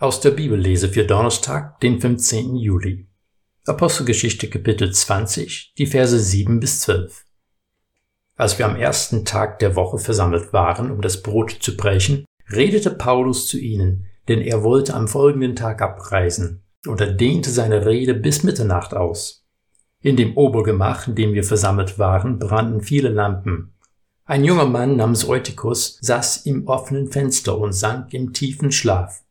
Aus der Bibellese für Donnerstag, den 15. Juli. Apostelgeschichte Kapitel 20, die Verse 7 bis 12. Als wir am ersten Tag der Woche versammelt waren, um das Brot zu brechen, redete Paulus zu ihnen, denn er wollte am folgenden Tag abreisen, und er dehnte seine Rede bis Mitternacht aus. In dem Obergemach, in dem wir versammelt waren, brannten viele Lampen. Ein junger Mann namens Eutychus saß im offenen Fenster und sank im tiefen Schlaf.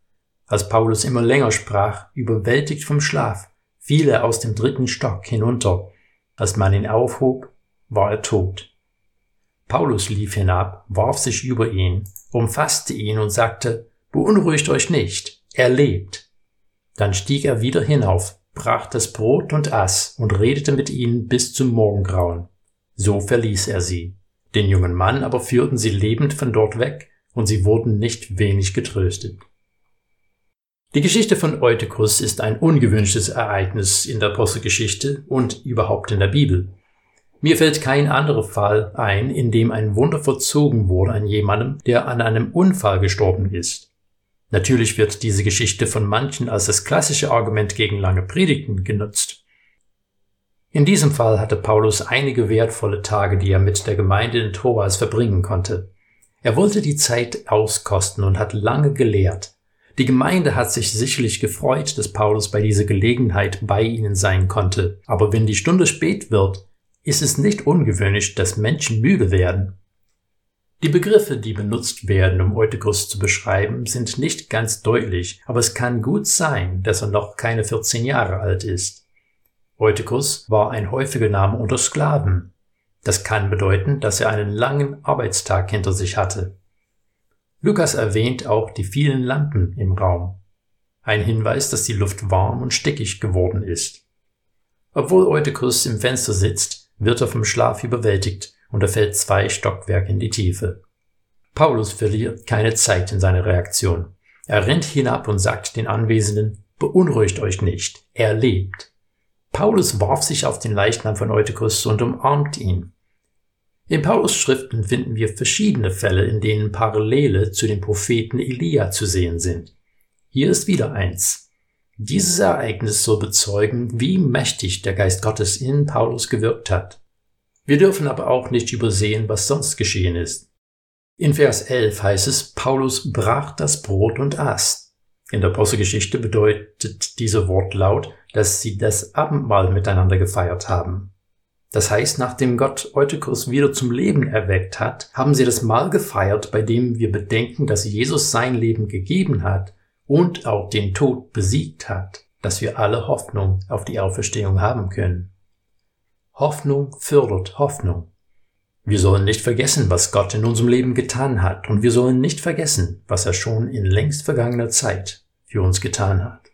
Als Paulus immer länger sprach, überwältigt vom Schlaf, fiel er aus dem dritten Stock hinunter. Als man ihn aufhob, war er tot. Paulus lief hinab, warf sich über ihn, umfasste ihn und sagte, Beunruhigt euch nicht, er lebt. Dann stieg er wieder hinauf, brach das Brot und aß und redete mit ihnen bis zum Morgengrauen. So verließ er sie. Den jungen Mann aber führten sie lebend von dort weg, und sie wurden nicht wenig getröstet. Die Geschichte von Eutychus ist ein ungewünschtes Ereignis in der Apostelgeschichte und überhaupt in der Bibel. Mir fällt kein anderer Fall ein, in dem ein Wunder verzogen wurde an jemandem, der an einem Unfall gestorben ist. Natürlich wird diese Geschichte von manchen als das klassische Argument gegen lange Predigten genutzt. In diesem Fall hatte Paulus einige wertvolle Tage, die er mit der Gemeinde in Troas verbringen konnte. Er wollte die Zeit auskosten und hat lange gelehrt. Die Gemeinde hat sich sicherlich gefreut, dass Paulus bei dieser Gelegenheit bei ihnen sein konnte. Aber wenn die Stunde spät wird, ist es nicht ungewöhnlich, dass Menschen müde werden. Die Begriffe, die benutzt werden, um Eutychus zu beschreiben, sind nicht ganz deutlich, aber es kann gut sein, dass er noch keine 14 Jahre alt ist. Eutychus war ein häufiger Name unter Sklaven. Das kann bedeuten, dass er einen langen Arbeitstag hinter sich hatte. Lukas erwähnt auch die vielen Lampen im Raum. Ein Hinweis, dass die Luft warm und stickig geworden ist. Obwohl Eutychus im Fenster sitzt, wird er vom Schlaf überwältigt und er fällt zwei Stockwerke in die Tiefe. Paulus verliert keine Zeit in seiner Reaktion. Er rennt hinab und sagt den Anwesenden, beunruhigt euch nicht, er lebt. Paulus warf sich auf den Leichnam von Eutychus und umarmt ihn. In Paulus Schriften finden wir verschiedene Fälle, in denen Parallele zu dem Propheten Elia zu sehen sind. Hier ist wieder eins. Dieses Ereignis soll bezeugen, wie mächtig der Geist Gottes in Paulus gewirkt hat. Wir dürfen aber auch nicht übersehen, was sonst geschehen ist. In Vers 11 heißt es, Paulus brach das Brot und aß. In der Apostelgeschichte bedeutet dieser Wortlaut, dass sie das Abendmahl miteinander gefeiert haben. Das heißt, nachdem Gott Eutychus wieder zum Leben erweckt hat, haben sie das Mahl gefeiert, bei dem wir bedenken, dass Jesus sein Leben gegeben hat und auch den Tod besiegt hat, dass wir alle Hoffnung auf die Auferstehung haben können. Hoffnung fördert Hoffnung. Wir sollen nicht vergessen, was Gott in unserem Leben getan hat, und wir sollen nicht vergessen, was er schon in längst vergangener Zeit für uns getan hat.